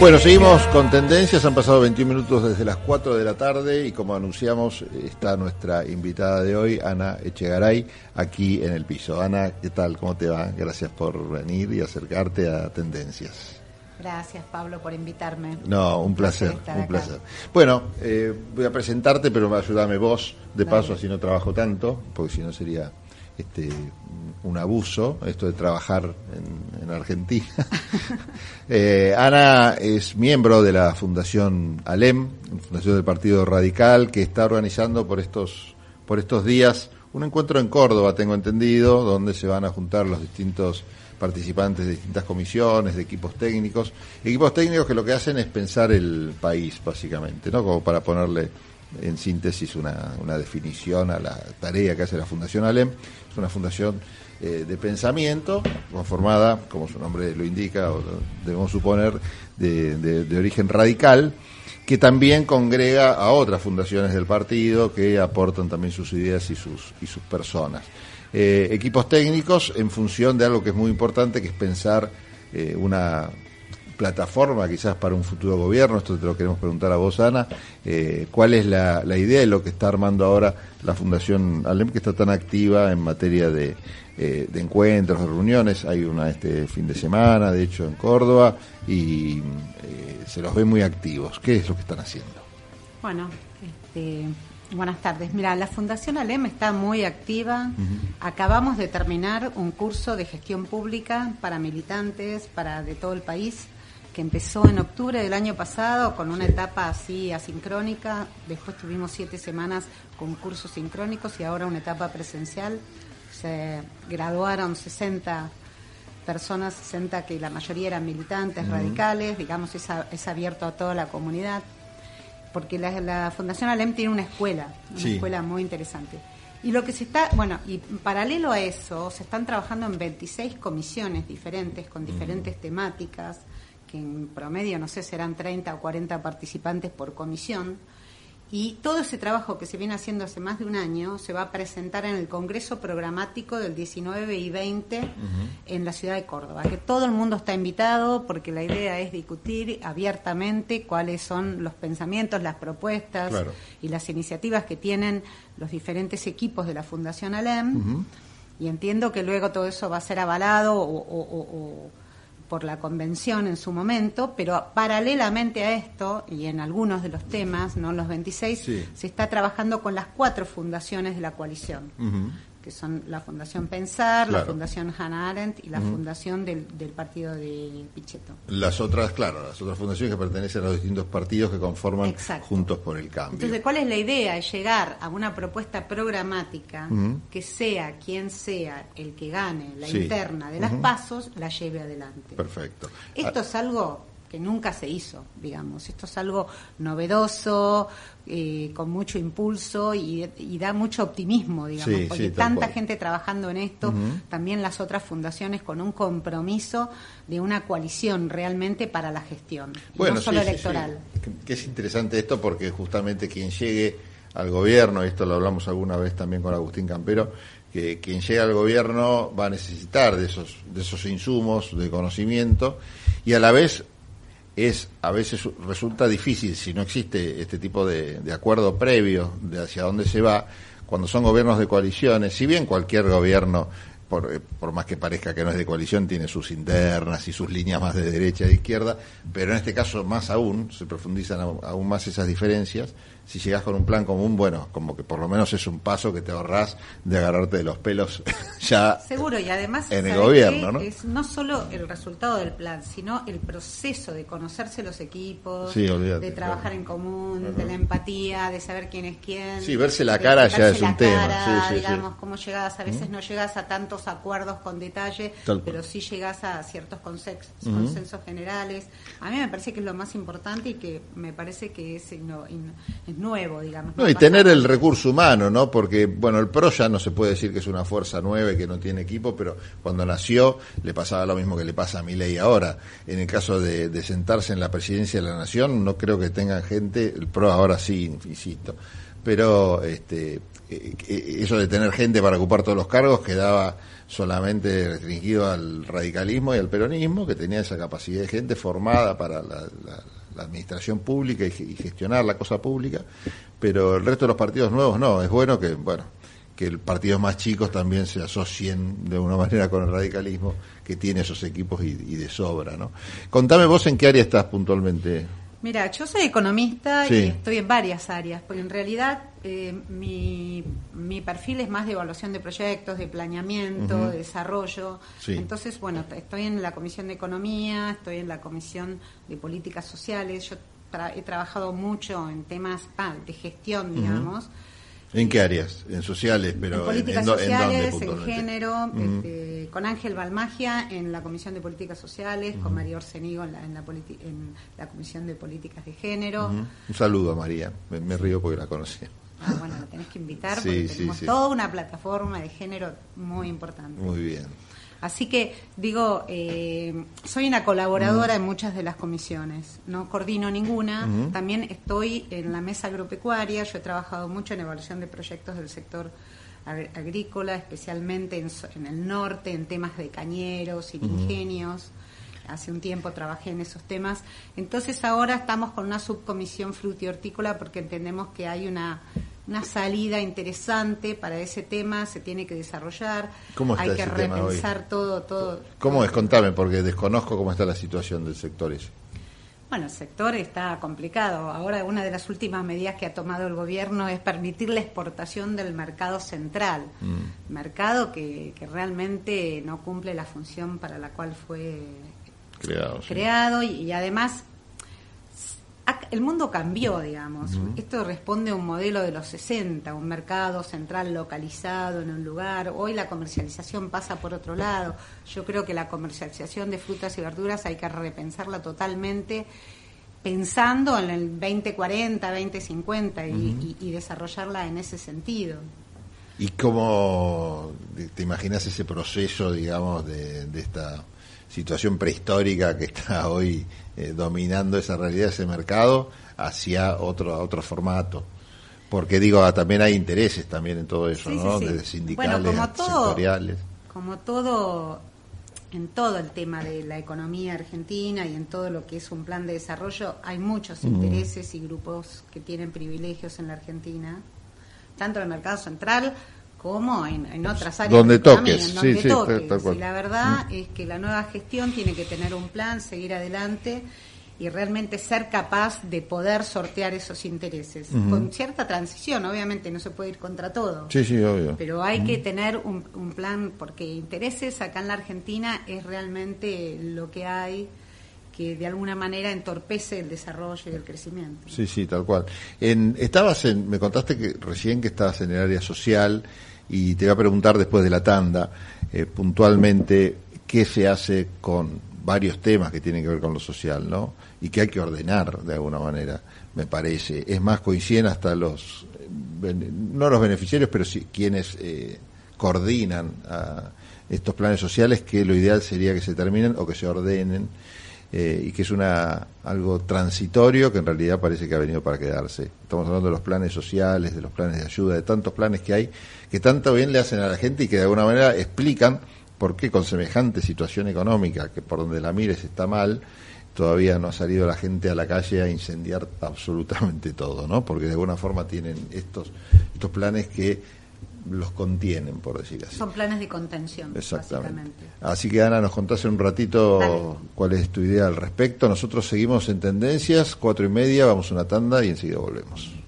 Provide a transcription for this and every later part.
Bueno, seguimos con tendencias. Han pasado 21 minutos desde las 4 de la tarde y como anunciamos, está nuestra invitada de hoy, Ana Echegaray, aquí en el piso. Ana, ¿qué tal? ¿Cómo te va? Gracias por venir y acercarte a Tendencias. Gracias, Pablo, por invitarme. No, un placer, un placer. Bueno, eh, voy a presentarte, pero ayúdame vos, de paso, así no trabajo tanto, porque si no sería este, un abuso, esto de trabajar en, Argentina. Eh, Ana es miembro de la Fundación ALEM, Fundación del Partido Radical, que está organizando por estos, por estos días un encuentro en Córdoba, tengo entendido, donde se van a juntar los distintos participantes de distintas comisiones, de equipos técnicos, equipos técnicos que lo que hacen es pensar el país, básicamente, ¿no? Como para ponerle en síntesis una, una definición a la tarea que hace la Fundación ALEM. Es una fundación eh, de pensamiento, conformada, como su nombre lo indica, o debemos suponer, de, origen radical, que también congrega a otras fundaciones del partido que aportan también sus ideas y sus, y sus personas. Eh, equipos técnicos en función de algo que es muy importante, que es pensar eh, una plataforma quizás para un futuro gobierno, esto te lo queremos preguntar a vos, Ana, cuál es la, la, idea de lo que está armando ahora la Fundación Alem, que está tan activa en materia de, eh, de encuentros, de reuniones. Hay una este fin de semana, de hecho, en Córdoba, y eh, se los ve muy activos. ¿Qué es lo que están haciendo? Bueno, este, buenas tardes. Mira, la Fundación ALEM está muy activa. Acabamos de terminar un curso de gestión pública para militantes, para de todo el país que empezó en octubre del año pasado con una etapa así asincrónica, después tuvimos siete semanas con cursos sincrónicos y ahora una etapa presencial. Se graduaron 60 personas, 60 que la mayoría eran militantes, radicales, digamos, es, es, abierto a toda la comunidad, porque la, Fundación Alem tiene una escuela, una escuela muy interesante. Y lo que se está, bueno, y paralelo a eso, se están trabajando en 26 comisiones diferentes, con diferentes temáticas, que en promedio, no sé, serán 30 o 40 participantes por comisión. Y todo ese trabajo que se viene haciendo hace más de un año se va a presentar en el Congreso Programático del 19 y 20 en la ciudad de Córdoba, que todo el mundo está invitado porque la idea es discutir abiertamente cuáles son los pensamientos, las propuestas y las iniciativas que tienen los diferentes equipos de la Fundación ALEM. Y entiendo que luego todo eso va a ser avalado o por la convención en su momento, pero paralelamente a esto, y en algunos de los temas, no los 26, se está trabajando con las cuatro fundaciones de la coalición que son la Fundación Pensar, la Fundación Hannah Arendt y la Fundación del, Partido de Pichetto. Las otras, claro, las otras fundaciones que pertenecen a los distintos partidos que conforman Juntos por el Cambio. Entonces, ¿cuál es la idea? Es llegar a una propuesta programática que sea quien sea el que gane la interna de las pasos, la lleve adelante. Perfecto. Esto es algo que nunca se hizo, digamos. Esto es algo novedoso, eh, con mucho impulso y, da mucho optimismo, digamos, porque tanta gente trabajando en esto, también las otras fundaciones con un compromiso de una coalición realmente para la gestión, no solo electoral. Que es interesante esto porque justamente quien llegue al gobierno, y esto lo hablamos alguna vez también con Agustín Campero, que quien llegue al gobierno va a necesitar de esos, de esos insumos, de conocimiento, y a la vez es a veces resulta difícil si no existe este tipo de, acuerdo previo de hacia dónde se va cuando son gobiernos de coaliciones si bien cualquier gobierno por, eh, por, más que parezca que no es de coalición, tiene sus internas y sus líneas más de derecha y de izquierda, pero en este caso más aún, se profundizan aún más esas diferencias, si llegas con un plan común, bueno, como que por lo menos es un paso que te ahorras de agarrarte de los pelos ya Seguro, y además en el gobierno, ¿no? Es no solo el resultado del plan, sino el proceso de conocerse los equipos, de trabajar en común, de la empatía, de saber quién es quién. Sí, verse la cara ya es un tema. sí, digamos, cómo llegas, a veces no llegas a tantos acuerdos con detalle, pero sí llegas a ciertos consensos, consensos generales. A mí me parece que es lo más importante y que me parece que es, es nuevo, digamos. No, y tener el recurso humano, ¿no? Porque, bueno, el PRO ya no se puede decir que es una fuerza nueva y que no tiene equipo, pero cuando nació le pasaba lo mismo que le pasa a ley ahora. En el caso de, sentarse en la presidencia de la Nación, no creo que tengan gente, el PRO ahora sí, insisto, pero este eh, eso de tener gente para ocupar todos los cargos quedaba solamente restringido al radicalismo y al peronismo, que tenía esa capacidad de gente formada para la, administración pública y, gestionar la cosa pública, pero el resto de los partidos nuevos no. Es bueno que, bueno, que partidos más chicos también se asocien de una manera con el radicalismo que tiene esos equipos y de sobra, ¿no? Contame vos en qué área estás puntualmente. Mira, yo soy economista y estoy en varias áreas, porque en realidad eh, mi, mi, perfil es más de evaluación de proyectos, de planeamiento, de desarrollo. Entonces, bueno, estoy en la Comisión de Economía, estoy en la Comisión de Políticas Sociales. Yo he trabajado mucho en temas ah, de gestión, digamos. ¿En qué áreas? En sociales, pero en políticas sociales, en, género, este, con Ángel Balmagia en la Comisión de Políticas Sociales, con María Orsenigo en la, en la, Comisión de Políticas de Género. Un saludo a María, me, río porque la conocí. Ah, bueno, la tenés que invitar porque tenemos toda una plataforma de género muy importante. Muy bien. Así que digo, eh, soy una colaboradora en muchas de las comisiones, no coordino ninguna, también estoy en la mesa agropecuaria, yo he trabajado mucho en evaluación de proyectos del sector agrícola, especialmente en, el norte, en temas de cañeros y ingenios. Hace un tiempo trabajé en esos temas. Entonces ahora estamos con una subcomisión frutihortícola porque entendemos que hay una una salida interesante para ese tema, se tiene que desarrollar, hay que repensar todo, todo. ¿Cómo es? Contame, porque desconozco cómo está la situación del sector ese. Bueno, el sector está complicado. Ahora una de las últimas medidas que ha tomado el gobierno es permitir la exportación del mercado central, mm. mercado que, que, realmente no cumple la función para la cual fue creado, creado y además el mundo cambió, digamos. Esto responde a un modelo de los 60, un mercado central localizado en un lugar. Hoy la comercialización pasa por otro lado. Yo creo que la comercialización de frutas y verduras hay que repensarla totalmente pensando en el 2040, 2050 y, y, desarrollarla en ese sentido. ¿Y cómo te imaginas ese proceso, digamos, de esta situación prehistórica que está hoy eh, dominando esa realidad, ese mercado, hacia otro, otro formato. Porque digo, ah, también hay intereses también en todo eso, ¿no? De sindicales, como todo, sectoriales. Como todo, en todo el tema de la economía argentina y en todo lo que es un plan de desarrollo, hay muchos intereses y grupos que tienen privilegios en la Argentina, tanto en el mercado central como en, otras áreas donde toques, donde sí, toques. y la verdad mm. es que la nueva gestión tiene que tener un plan, seguir adelante y realmente ser capaz de poder sortear esos intereses. Con cierta transición obviamente no se puede ir contra todo. Sí sí obvio. Pero hay que tener un, un, plan porque intereses acá en la Argentina es realmente lo que hay que de alguna manera entorpece el desarrollo y el crecimiento. Sí sí tal cual. En, estabas en me contaste que recién que estabas en el área social y te voy a preguntar después de la tanda eh, puntualmente qué se hace con varios temas que tienen que ver con lo social, ¿no? Y que hay que ordenar de alguna manera, me parece. Es más, coinciden hasta los, no los beneficiarios, pero sí quienes eh, coordinan a estos planes sociales, que lo ideal sería que se terminen o que se ordenen eh, y que es una algo transitorio que en realidad parece que ha venido para quedarse. Estamos hablando de los planes sociales, de los planes de ayuda, de tantos planes que hay que tanto bien le hacen a la gente y que de alguna manera explican por qué con semejante situación económica, que por donde la mires está mal, todavía no ha salido la gente a la calle a incendiar absolutamente todo, ¿no? Porque de alguna forma tienen estos estos planes que los contienen, por decir así. Son planes de contención, Exactamente. Así que Ana, nos contás en un ratito cuál es tu idea al respecto. Nosotros seguimos en tendencias, cuatro y media, vamos a una tanda y enseguida volvemos.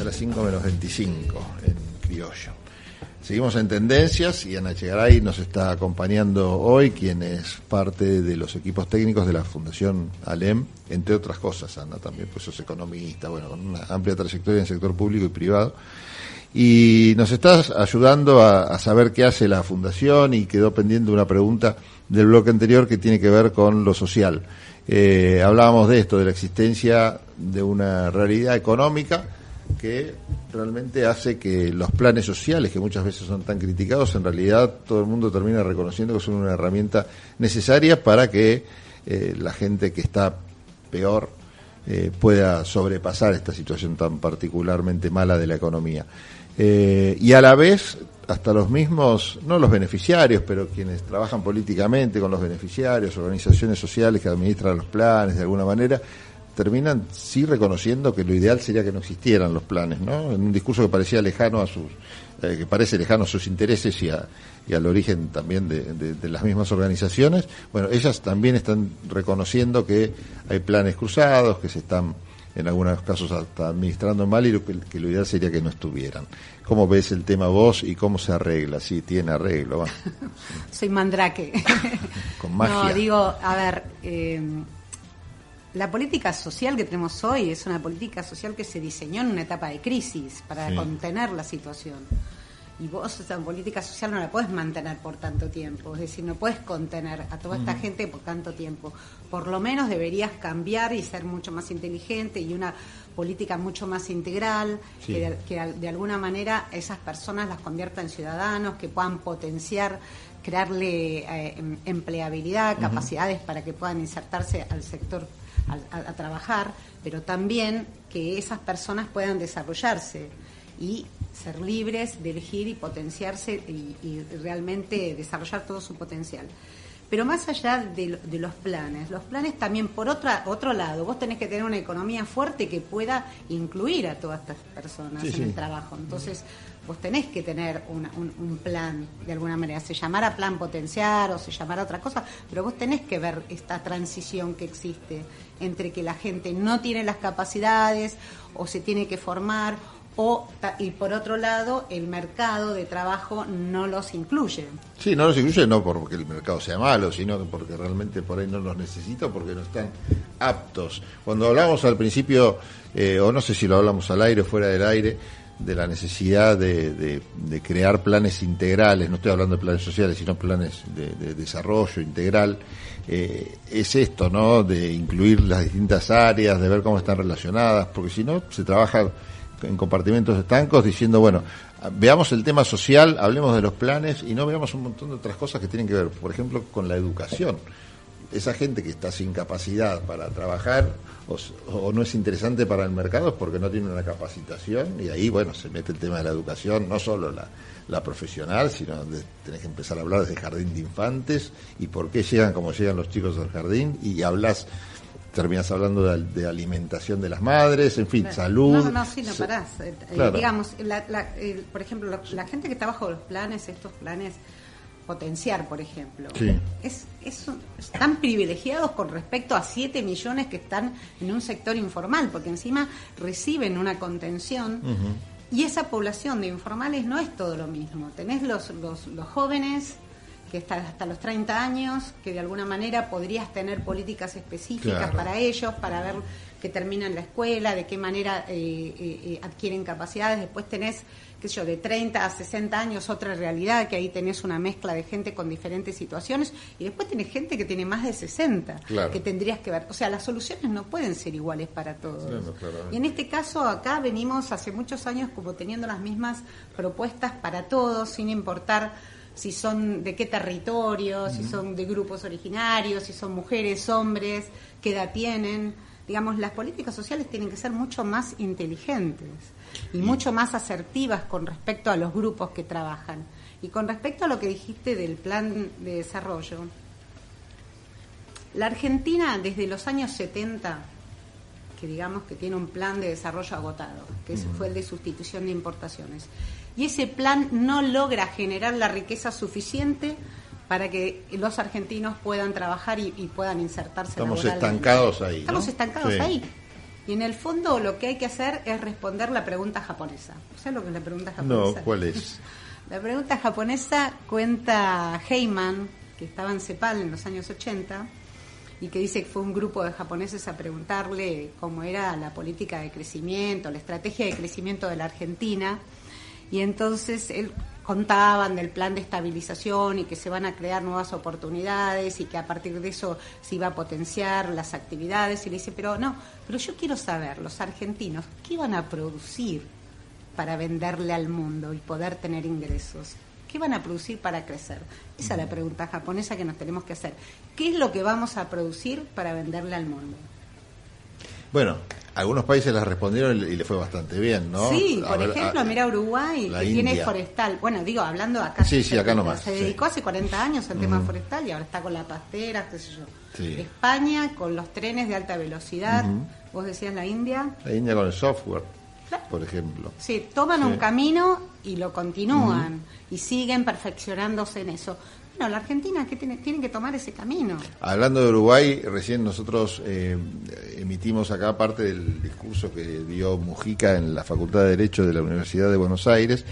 A las 5 menos 25 en criollo. Seguimos en tendencias y Ana Chegaray nos está acompañando hoy, quien es parte de los equipos técnicos de la Fundación ALEM, entre otras cosas, Ana también, pues es economista, bueno, con una amplia trayectoria en el sector público y privado. Y nos estás ayudando a, a saber qué hace la Fundación y quedó pendiente una pregunta del bloque anterior que tiene que ver con lo social. Eh, hablábamos de esto, de la existencia de una realidad económica que realmente hace que los planes sociales, que muchas veces son tan criticados, en realidad todo el mundo termina reconociendo que son una herramienta necesaria para que eh, la gente que está peor eh, pueda sobrepasar esta situación tan particularmente mala de la economía. Eh, y a la vez, hasta los mismos, no los beneficiarios, pero quienes trabajan políticamente con los beneficiarios, organizaciones sociales que administran los planes de alguna manera, terminan sí reconociendo que lo ideal sería que no existieran los planes, ¿no? En un discurso que parecía lejano a sus, eh, que parece lejano a sus intereses y, a, y al origen también de, las mismas organizaciones. Bueno, ellas también están reconociendo que hay planes cruzados, que se están en algunos casos hasta administrando mal y que, que lo ideal sería que no estuvieran. ¿Cómo ves el tema vos y cómo se arregla? Si tiene arreglo. Soy mandrake. Con magia. No, digo, a ver, eh, la política social que tenemos hoy es una política social que se diseñó en una etapa de crisis para contener la situación. Y vos esa política social no la puedes mantener por tanto tiempo, es decir, no puedes contener a toda esta gente por tanto tiempo. Por lo menos deberías cambiar y ser mucho más inteligente y una política mucho más integral, que, de, alguna manera esas personas las convierta en ciudadanos, que puedan potenciar crearle eh, em, empleabilidad, capacidades para que puedan insertarse al sector a, trabajar, pero también que esas personas puedan desarrollarse y ser libres de elegir y potenciarse y, realmente desarrollar todo su potencial. Pero más allá de, los planes, los planes también, por otra, otro lado, vos tenés que tener una economía fuerte que pueda incluir a todas estas personas en el trabajo. Entonces, vos tenés que tener un, un, plan de alguna manera, se llamara plan potenciar o se llamara otra cosa, pero vos tenés que ver esta transición que existe entre que la gente no tiene las capacidades o se tiene que formar o y por otro lado el mercado de trabajo no los incluye. Sí, no los incluye no porque el mercado sea malo, sino porque realmente por ahí no los necesita, porque no están aptos. Cuando hablamos al principio, eh, o no sé si lo hablamos al aire o fuera del aire, de la necesidad de, crear planes integrales, no estoy hablando de planes sociales, sino planes de, desarrollo integral, eh, es esto, ¿no? De incluir las distintas áreas, de ver cómo están relacionadas, porque si no, se trabaja en compartimentos estancos diciendo, bueno, veamos el tema social, hablemos de los planes y no veamos un montón de otras cosas que tienen que ver, por ejemplo, con la educación. Esa gente que está sin capacidad para trabajar o, no es interesante para el mercado es porque no tiene una capacitación y ahí, bueno, se mete el tema de la educación, no solo la, profesional, sino de, tenés que empezar a hablar desde jardín de infantes y por qué llegan como llegan los chicos al jardín y hablas terminas hablando de, alimentación de las madres, en fin, salud. No, no, sí, no parás. Eh, eh, digamos, por ejemplo, la, gente que está bajo los planes, estos planes potenciar, por ejemplo, es, están privilegiados con respecto a 7 millones que están en un sector informal, porque encima reciben una contención. Y esa población de informales no es todo lo mismo. Tenés los, los, los jóvenes que está hasta los 30 años, que de alguna manera podrías tener políticas específicas para ellos, para ver que terminan la escuela, de qué manera eh, eh, eh, adquieren capacidades. Después tenés, qué sé yo, de 30 a 60 años otra realidad, que ahí tenés una mezcla de gente con diferentes situaciones. Y después tenés gente que tiene más de 60, que tendrías que ver. O sea, las soluciones no pueden ser iguales para todos. y en este caso, acá venimos hace muchos años como teniendo las mismas propuestas para todos, sin importar si son de qué territorio, si son de grupos originarios, si son mujeres, hombres, qué edad tienen. Digamos, las políticas sociales tienen que ser mucho más inteligentes y mucho más asertivas con respecto a los grupos que trabajan. Y con respecto a lo que dijiste del plan de desarrollo, la Argentina desde los años 70, que digamos que tiene un plan de desarrollo agotado, que fue el de sustitución de importaciones, y ese plan no logra generar la riqueza suficiente para que los argentinos puedan trabajar y, puedan insertarse. Estamos estancados ahí. Estamos estancados ahí. Y en el fondo lo que hay que hacer es responder la pregunta japonesa. ¿Sabes lo que es la pregunta japonesa? No, ¿cuál es? la pregunta japonesa cuenta Heyman, que estaba en CEPAL en los años 80, y que dice que fue un grupo de japoneses a preguntarle cómo era la política de crecimiento, la estrategia de crecimiento de la Argentina y entonces él contaban del plan de estabilización y que se van a crear nuevas oportunidades y que a partir de eso se iba a potenciar las actividades. Y le dice, pero no, pero yo quiero saber, los argentinos, ¿qué van a producir para venderle al mundo y poder tener ingresos? ¿Qué van a producir para crecer? Esa es la pregunta japonesa que nos tenemos que hacer. ¿Qué es lo que vamos a producir para venderle al mundo? Bueno, algunos países las respondieron y le fue bastante bien, ¿no? Sí, por ejemplo, mira Uruguay, que tiene forestal. Bueno, digo, hablando acá. Sí, sí, acá nomás. Se dedicó hace 40 años al tema forestal y ahora está con la pastera, qué sé yo. España con los trenes de alta velocidad. Vos decías la India. La India con el software, por ejemplo. Sí, toman un camino y lo continúan y siguen perfeccionándose en eso. Bueno, la Argentina que tiene, tiene que tomar ese camino. Hablando de Uruguay, recién nosotros eh, emitimos acá parte del discurso que dio Mujica en la Facultad de Derecho de la Universidad de Buenos Aires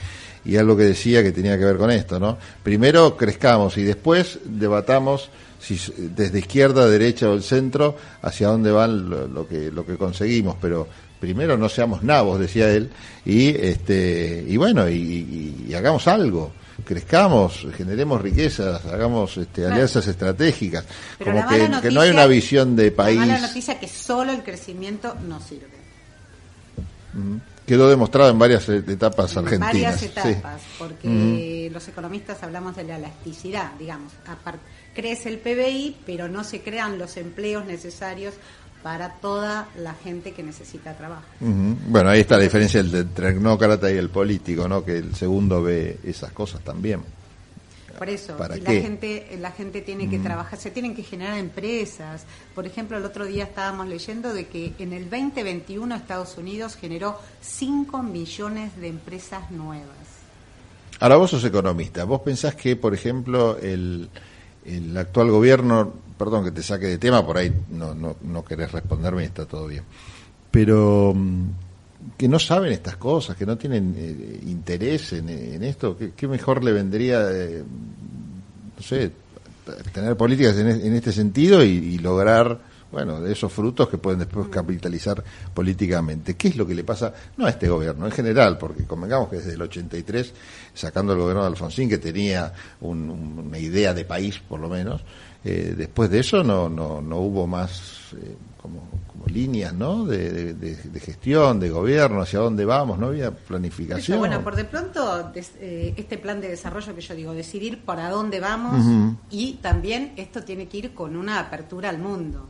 y algo que decía que tenía que ver con esto, ¿no? Primero crezcamos y después debatamos si desde izquierda, derecha o el centro hacia dónde van lo, que lo que conseguimos, pero primero no seamos nabos, decía él, y este y bueno, y hagamos algo crezcamos, generemos riquezas, hagamos este, alianzas estratégicas, como que, no hay una visión de país. La mala noticia que solo el crecimiento no sirve. Quedó demostrado en varias etapas argentinas. Varias etapas, porque los economistas hablamos de la elasticidad, digamos. crece el PBI, pero no se crean los empleos necesarios para toda la gente que necesita trabajo. Bueno, ahí está la diferencia entre el tecnócrata y el político, ¿no? Que el segundo ve esas cosas también. Por eso, la gente, la gente tiene que trabajar, se tienen que generar empresas. Por ejemplo, el otro día estábamos leyendo de que en el 2021 Estados Unidos generó 5 millones de empresas nuevas. Ahora vos sos economista, vos pensás que, por ejemplo, el, el actual gobierno perdón que te saque de tema, por ahí no, no, no querés responderme y está todo bien. Pero mm, que no saben estas cosas, que no tienen eh, interés en, esto, ¿qué, mejor le vendría, eh, no sé, tener políticas en este sentido y, lograr, bueno, de esos frutos que pueden después capitalizar políticamente? ¿Qué es lo que le pasa, no a este gobierno, en general, porque convengamos que desde el 83, sacando el gobierno de Alfonsín, que tenía una idea de país, por lo menos, eh, después de eso no, no, no hubo más eh, como, como, líneas ¿no? De, de, gestión, de gobierno, hacia dónde vamos, no había planificación. bueno, por de pronto, eh, este plan de desarrollo que yo digo, decidir para dónde vamos y también esto tiene que ir con una apertura al mundo.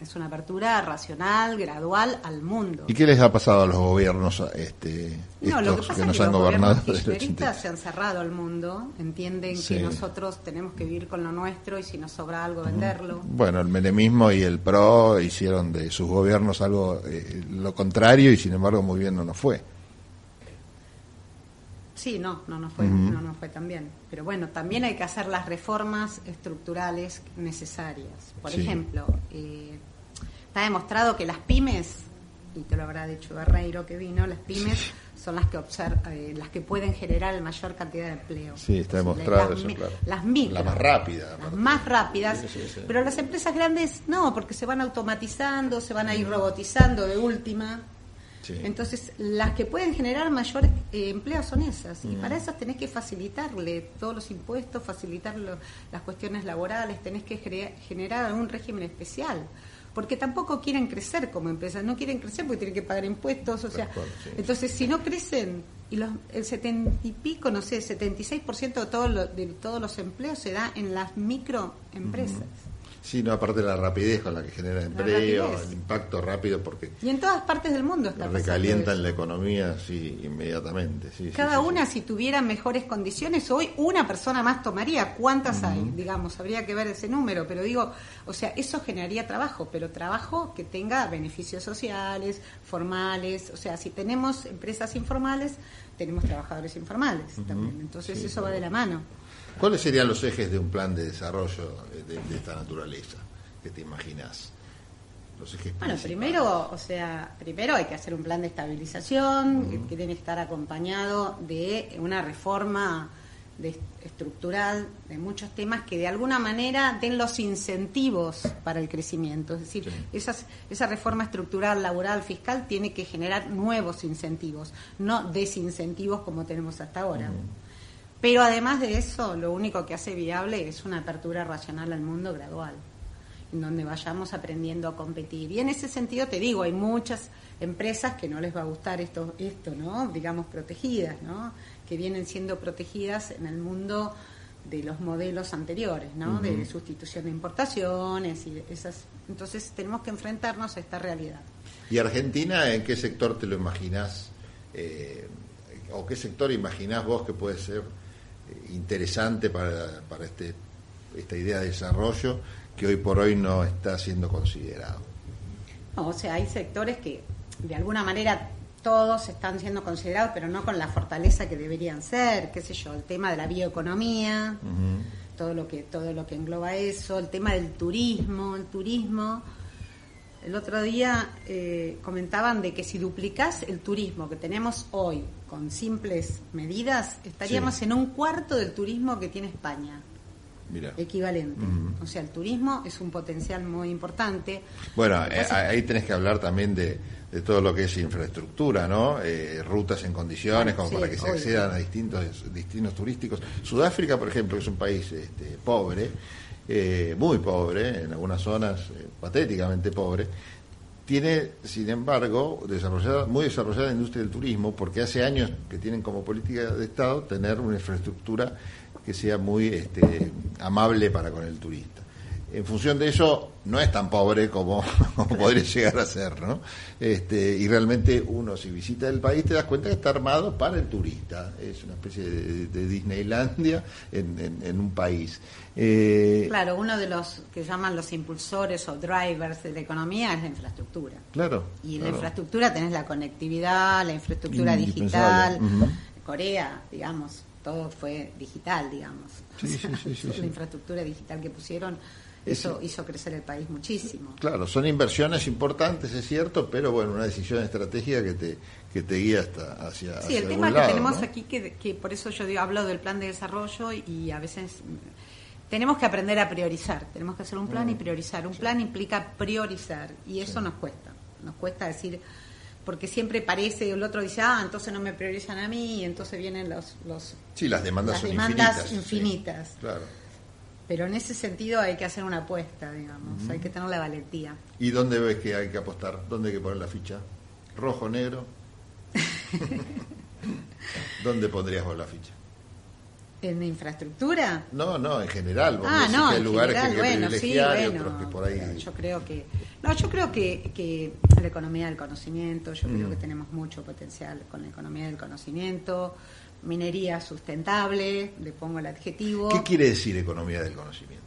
Es una apertura racional, gradual al mundo. ¿Y qué les ha pasado a los gobiernos este, no, lo que, nos han gobernado? Los se han cerrado al mundo, entienden que nosotros tenemos que vivir con lo nuestro y si nos sobra algo venderlo. Bueno, el menemismo y el PRO hicieron de sus gobiernos algo eh, lo contrario y sin embargo muy bien no nos fue. Sí, no, no nos fue, no nos fue tan bien. Pero bueno, también hay que hacer las reformas estructurales necesarias. Por ejemplo, eh, está demostrado que las pymes, y te lo habrá dicho Barreiro que vino, las pymes son las que eh, las que pueden generar la mayor cantidad de empleo. Sí, está demostrado las, eso, claro. Las micro, la más rápida. Las más rápidas, pero las empresas grandes no, porque se van automatizando, se van a ir robotizando de última. Entonces, las que pueden generar mayor eh, empleo son esas. Y para esas tenés que facilitarle todos los impuestos, facilitar las cuestiones laborales, tenés que generar un régimen especial. Porque tampoco quieren crecer como empresas, no quieren crecer porque tienen que pagar impuestos. O sea, entonces, si no crecen, y los, el 70 y pico, no sé, 76% de, todo de todos los empleos se da en las microempresas. Sí, no, aparte de la rapidez con la que genera empleo, el impacto rápido, porque... Y en todas partes del mundo está Recalientan la economía, sí, inmediatamente. Sí, Cada una, si tuviera mejores condiciones, hoy una persona más tomaría. ¿Cuántas hay? Digamos, habría que ver ese número, pero digo, o sea, eso generaría trabajo, pero trabajo que tenga beneficios sociales, formales, o sea, si tenemos empresas informales, tenemos trabajadores informales también. Entonces eso va de la mano. ¿Cuáles serían los ejes de un plan de desarrollo de, esta naturaleza que te imaginas? Los ejes bueno, primero, o sea, primero hay que hacer un plan de estabilización que, tiene que estar acompañado de una reforma estructural de muchos temas que de alguna manera den los incentivos para el crecimiento. Es decir, esa reforma estructural, laboral, fiscal tiene que generar nuevos incentivos, no desincentivos como tenemos hasta ahora. Pero además de eso, lo único que hace viable es una apertura racional al mundo gradual, en donde vayamos aprendiendo a competir. Y en ese sentido te digo, hay muchas empresas que no les va a gustar esto, esto ¿no? Digamos, protegidas, ¿no? Que vienen siendo protegidas en el mundo de los modelos anteriores, ¿no? De sustitución de importaciones y esas. Entonces tenemos que enfrentarnos a esta realidad. ¿Y Argentina en qué sector te lo imaginás? Eh, ¿O qué sector imaginás vos que puede ser interesante para, para este, esta idea de desarrollo que hoy por hoy no está siendo considerado? o sea, hay sectores que de alguna manera todos están siendo considerados, pero no con la fortaleza que deberían ser, qué sé yo, el tema de la bioeconomía, todo lo que todo lo que engloba eso, el tema del turismo, el turismo. El otro día eh, comentaban de que si duplicás el turismo que tenemos hoy con simples medidas, estaríamos en un cuarto del turismo que tiene España. Equivalente. O sea, el turismo es un potencial muy importante. Bueno, eh, ahí tenés que hablar también de, de todo lo que es infraestructura, ¿no? Eh, rutas en condiciones como para que se accedan a distintos destinos turísticos. Sudáfrica, por ejemplo, es un país este, pobre, eh, muy pobre, en algunas zonas eh, patéticamente pobre. Tiene, sin embargo, muy desarrollada la industria del turismo, porque hace años que tienen como política de Estado tener una infraestructura que sea muy este, amable para con el turista en función de eso no es tan pobre como, podría llegar a ser, ¿no? Este, y realmente uno si visita el país te das cuenta que está armado para el turista, es una especie de, Disneylandia en, un país. Eh, claro, uno de los que llaman los impulsores o drivers de la economía es la infraestructura. Claro. Y en la infraestructura tenés la conectividad, la infraestructura digital. Corea, digamos, todo fue digital, digamos. la infraestructura digital que pusieron eso hizo crecer el país muchísimo. Claro, son inversiones importantes, es cierto, pero bueno, una decisión estratégica que te, que te guía hasta hacia. Sí, el tema que tenemos aquí, que, que por eso yo digo, hablo del plan de desarrollo y a veces tenemos que aprender a priorizar, tenemos que hacer un plan y mm. priorizar. Un plan implica priorizar y eso nos cuesta, nos cuesta decir, porque siempre parece, el otro dice, ah, entonces no me priorizan a mí y entonces vienen los... los sí, las demandas son demandas infinitas. claro. Pero en ese sentido hay que hacer una apuesta, digamos, hay que tener la valentía. ¿Y dónde ves que hay que apostar? ¿Dónde hay que poner la ficha? ¿Rojo, negro? ¿Dónde pondrías vos la ficha? ¿En infraestructura? No, no, en general. ah, no, hay lugares que bueno, sí, bueno, otros que por ahí... Yo creo que... No, yo creo que, que la economía del conocimiento, yo creo mm. que tenemos mucho potencial con la economía del conocimiento minería sustentable, le pongo el adjetivo. ¿Qué quiere decir economía del conocimiento?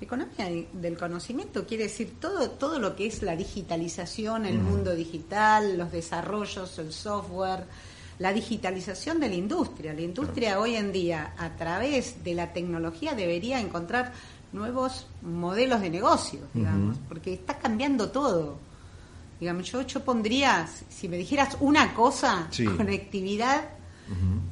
Economía del conocimiento quiere decir todo, todo lo que es la digitalización, el mundo digital, los desarrollos, el software, la digitalización de la industria. La industria hoy en día, a través de la tecnología, debería encontrar nuevos modelos de negocio, digamos, porque está cambiando todo. Digamos, yo, yo pondría, si me dijeras una cosa, conectividad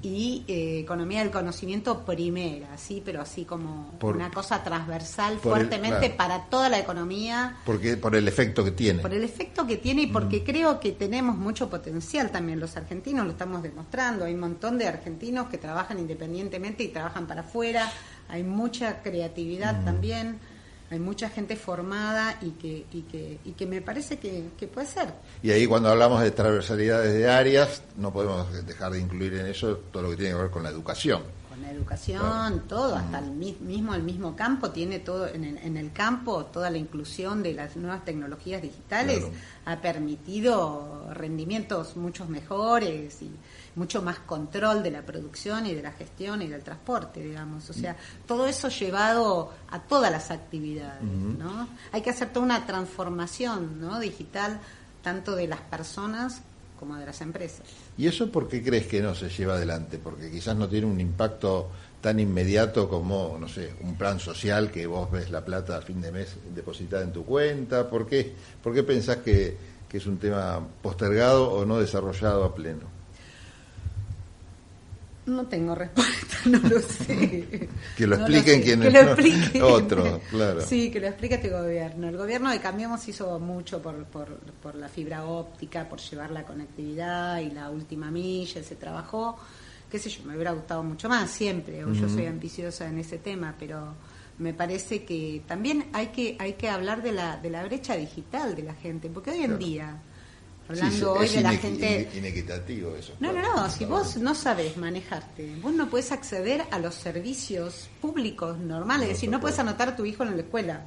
y eh, economía del conocimiento primera, sí, pero así como una cosa transversal fuertemente para toda la economía. Porque por el efecto que tiene. Por el efecto que tiene y porque creo que tenemos mucho potencial también los argentinos, lo estamos demostrando. Hay un montón de argentinos que trabajan independientemente y trabajan para afuera. Hay mucha creatividad también hay mucha gente formada y que, y que, y que me parece que, puede ser. Y ahí cuando hablamos de transversalidades de áreas, no podemos dejar de incluir en eso todo lo que tiene que ver con la educación. La educación, todo, hasta el mismo, el mismo campo tiene todo, en el, en el campo, toda la inclusión de las nuevas tecnologías digitales ha permitido rendimientos muchos mejores y mucho más control de la producción y de la gestión y del transporte, digamos. O sea, todo eso llevado a todas las actividades, ¿no? Hay que hacer toda una transformación, ¿no? Digital, tanto de las personas como de las empresas. ¿Y eso por qué crees que no se lleva adelante? Porque quizás no tiene un impacto tan inmediato como, no sé, un plan social que vos ves la plata a fin de mes depositada en tu cuenta. ¿Por qué, ¿Por qué pensás que, que es un tema postergado o no desarrollado a pleno? No tengo respuesta, no lo sé. que lo expliquen quienes que otro, claro. Sí, que lo explique este gobierno. El gobierno de Cambiemos hizo mucho por, por, por la fibra óptica, por llevar la conectividad y la última milla, se trabajó qué sé yo, me hubiera gustado mucho más siempre, o yo soy ambiciosa en ese tema, pero me parece que también hay que hay que hablar de la de la brecha digital de la gente, porque hoy en Claro. día hablando sí, hoy de la gente ine- inequitativo eso. no, no, claro. no, si vos no sabés manejarte, vos no puedes acceder a los servicios públicos normales, No es decir, no puedes puede. anotar a tu hijo en la escuela.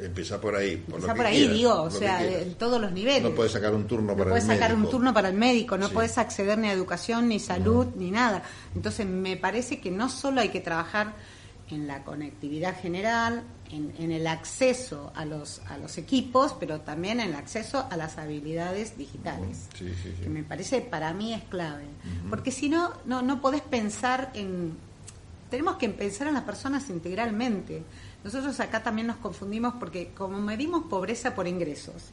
Empezá por ahí. Por Empezá por ahí, quieras, digo, o sea, en todos los niveles. No puedes sacar un turno No para puedes el sacar un médico. turno para el médico, no Sí. puedes acceder ni a educación, ni salud, ni nada. Entonces, me parece que no solo hay que trabajar en la conectividad general, en, en el acceso a los, a los equipos, pero también en el acceso a las habilidades digitales Sí, sí, sí. que me parece para mí es clave. Porque si no, no, no podés pensar en... Tenemos que pensar en las personas integralmente. Nosotros acá también nos confundimos porque como medimos pobreza por ingresos,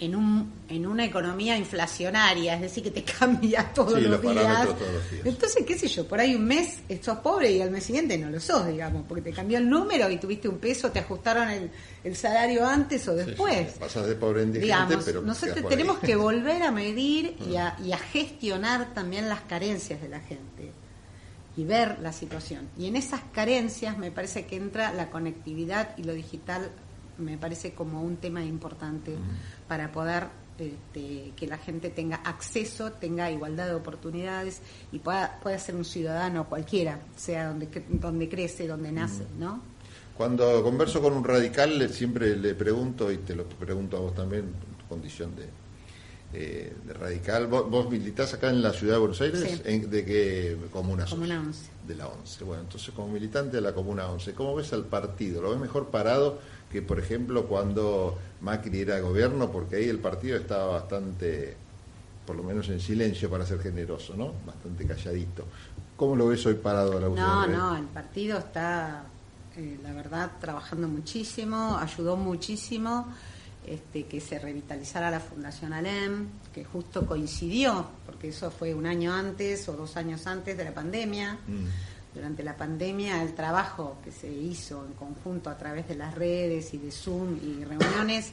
en, un, en una economía inflacionaria, es decir, que te cambia todos Sí, los los días. parámetros todos los días. Entonces, qué sé yo, por ahí un mes sos pobre y al mes siguiente no lo sos, digamos, porque te cambió el número y tuviste un peso, te ajustaron el, el salario antes o sí, después. sí. Pasas de pobre indigente, Digamos, pero nosotros tenemos que volver a medir y a, y a gestionar también las carencias de la gente y ver la situación. Y en esas carencias me parece que entra la conectividad y lo digital, me parece como un tema importante para poder este, que la gente tenga acceso, tenga igualdad de oportunidades y pueda, pueda ser un ciudadano cualquiera, sea donde, donde crece, donde nace, ¿no? Cuando converso con un radical, siempre le pregunto, y te lo pregunto a vos también, en tu condición de, eh, de radical, ¿Vos, vos militás acá en la ciudad de Buenos Aires? Sí. ¿En- ¿De qué comuna sos? Comuna 11. De la 11. Bueno, entonces como militante de la comuna 11, ¿cómo ves al partido? ¿Lo ves mejor parado que, por ejemplo, cuando Macri era gobierno? Porque ahí el partido estaba bastante, por lo menos en silencio, para ser generoso, ¿no? Bastante calladito. ¿Cómo lo ves hoy parado a la No, UCR? no, el partido está, eh, la verdad, trabajando muchísimo, ayudó muchísimo este, que se revitalizara la Fundación Alem, que justo coincidió, porque eso fue un año antes o dos años antes de la pandemia. Mm. Durante la pandemia, el trabajo que se hizo en conjunto a través de las redes y de Zoom y reuniones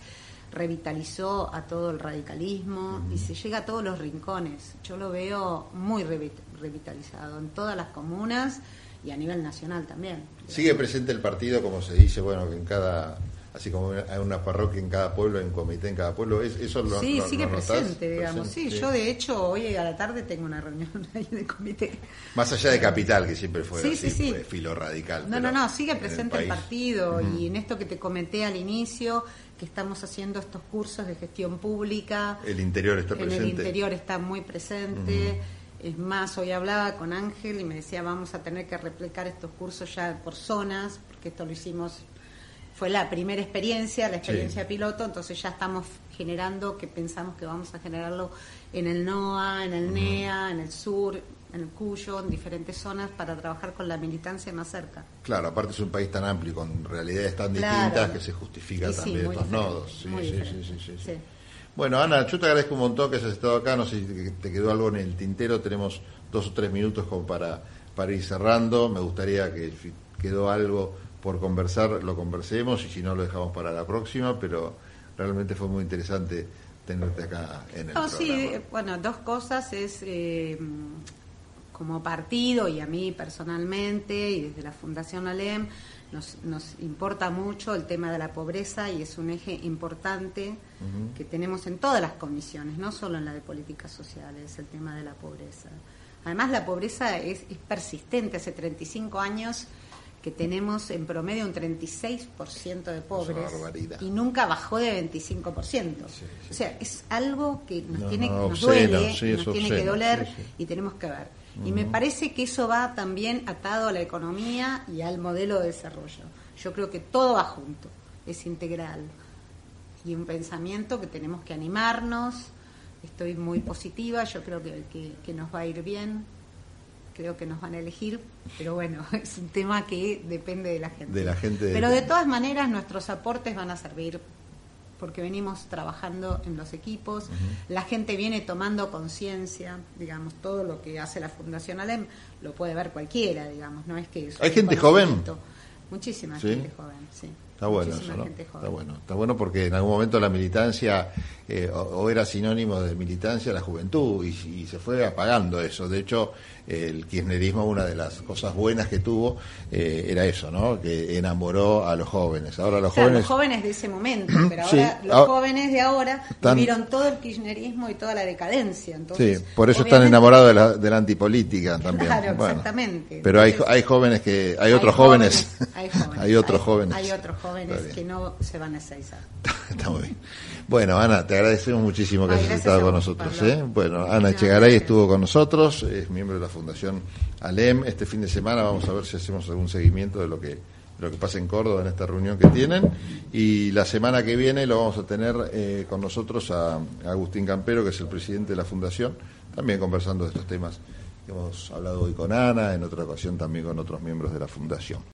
revitalizó a todo el radicalismo y se llega a todos los rincones. Yo lo veo muy revi- revitalizado en todas las comunas y a nivel nacional también. Sigue presente el partido, como se dice, bueno, que en cada, así como hay una parroquia en cada pueblo, hay un comité en cada pueblo, ¿es- eso lo sí, lo- sigue lo notás? presente, digamos. Presente, Sí, yo de hecho hoy a la tarde tengo una reunión ahí de comité. Más allá de Capital, que siempre fue Sí, así, sí, fue filo radical. No, no, no, sigue en presente el, partido y en esto que te comenté al inicio, que estamos haciendo estos cursos de gestión pública. El interior está en presente. el interior está muy presente. Es más, hoy hablaba con Ángel y me decía, vamos a tener que replicar estos cursos ya por zonas, porque esto lo hicimos, fue la primera experiencia, la experiencia piloto, entonces ya estamos generando, que pensamos que vamos a generarlo en el NOA, en el NEA, en el sur, en el Cuyo, en diferentes zonas, para trabajar con la militancia más cerca. Claro, aparte es un país tan amplio, con realidades tan Claro. distintas, que se justifica sí, también estos nodos. Sí, sí, sí, sí. Bueno, Ana, yo te agradezco un montón que hayas estado acá. No sé si te- te quedó algo en el tintero. Tenemos dos o tres minutos como para, para ir cerrando. Me gustaría que quedó algo por conversar, lo conversemos y si no, lo dejamos para la próxima. Pero realmente fue muy interesante tenerte acá en el No, programa. sí, eh, bueno, dos cosas es eh, como partido y a mí personalmente y desde la Fundación Alem nos, nos importa mucho el tema de la pobreza y es un eje importante que tenemos en todas las comisiones, no solo en la de políticas sociales, el tema de la pobreza. Además, la pobreza es, es persistente, hace 35 años que tenemos en promedio un 36% de pobres y nunca bajó de 25%. sí. O sea, es algo que nos No, tiene no, nos duele, sí, nos tiene que doler y tenemos que ver. Y me parece que eso va también atado a la economía y al modelo de desarrollo. Yo creo que todo va junto, es integral. Y un pensamiento que tenemos que animarnos. Estoy muy positiva, yo creo que, que- que nos va a ir bien. Creo que nos van a elegir, pero bueno, es un tema que depende de la gente. De la gente Pero de todas maneras, nuestros aportes van a servir porque venimos trabajando en los equipos, la gente viene tomando conciencia, digamos, todo lo que hace la Fundación Alem lo puede ver cualquiera, digamos, no es que es ¿Hay gente joven? Muchísima ¿Sí? gente joven, sí. Está bueno eso, ¿no? Está bueno. Está bueno porque en algún momento la militancia eh, o, o era sinónimo de militancia la juventud y, y se fue apagando eso. De hecho, el kirchnerismo, una de las cosas buenas que tuvo eh, era eso, ¿no? Que enamoró a los jóvenes. Ahora los Claro, jóvenes... los jóvenes de ese momento, pero Sí, ahora los ah- jóvenes de ahora Están- vivieron todo el kirchnerismo y toda la decadencia. Entonces, Sí, por eso están enamorados de la, de la antipolítica también. Claro, Bueno, exactamente. Pero hay, Entonces, hay jóvenes que, hay hay otros jóvenes, Hay, jóvenes, hay otros hay- jóvenes. Hay otros Está jóvenes que no se van a. Está muy bien. Bueno, Ana, te agradecemos muchísimo que Ay, hayas estado con nosotros. ¿eh? Bueno, Ana gracias. estuvo con nosotros, es miembro de la Fundación ALEM. Este fin de semana vamos a ver si hacemos algún seguimiento de lo que de lo que pasa en Córdoba en esta reunión que tienen. Y la semana que viene lo vamos a tener eh, con nosotros a, a Agustín Campero, que es el presidente de la Fundación, también conversando de estos temas que hemos hablado hoy con Ana, en otra ocasión también con otros miembros de la Fundación.